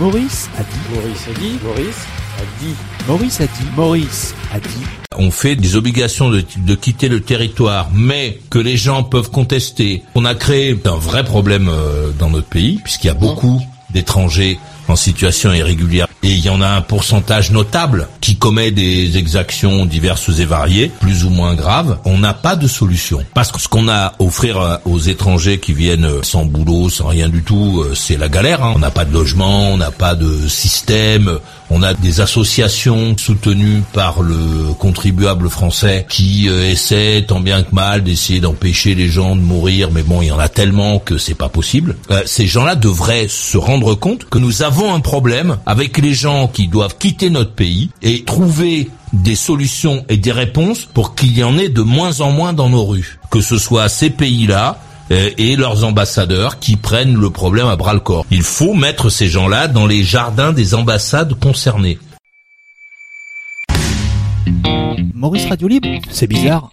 Maurice a dit. Maurice a dit. Maurice a dit. Maurice a dit. Maurice a dit. On fait des obligations de, de, quitter le territoire, mais que les gens peuvent contester. On a créé un vrai problème euh, dans notre pays, puisqu'il y a beaucoup d'étrangers en situation irrégulière. Et il y en a un pourcentage notable qui commet des exactions diverses et variées, plus ou moins graves. On n'a pas de solution. Parce que ce qu'on a à offrir aux étrangers qui viennent sans boulot, sans rien du tout, euh, c'est la galère. Hein. On n'a pas de logement, on n'a pas de système, on a des associations soutenues par le contribuable français qui euh, essaient tant bien que mal d'essayer d'empêcher les gens de mourir, mais bon, il y en a tellement que c'est pas possible. Euh, ces gens-là devraient se rendre compte que nous avons un problème avec les gens qui doivent quitter notre pays et trouver des solutions et des réponses pour qu'il y en ait de moins en moins dans nos rues. Que ce soit ces pays-là, euh, et leurs ambassadeurs qui prennent le problème à bras le corps. Il faut mettre ces gens-là dans les jardins des ambassades concernées. Maurice Radio Libre C'est bizarre.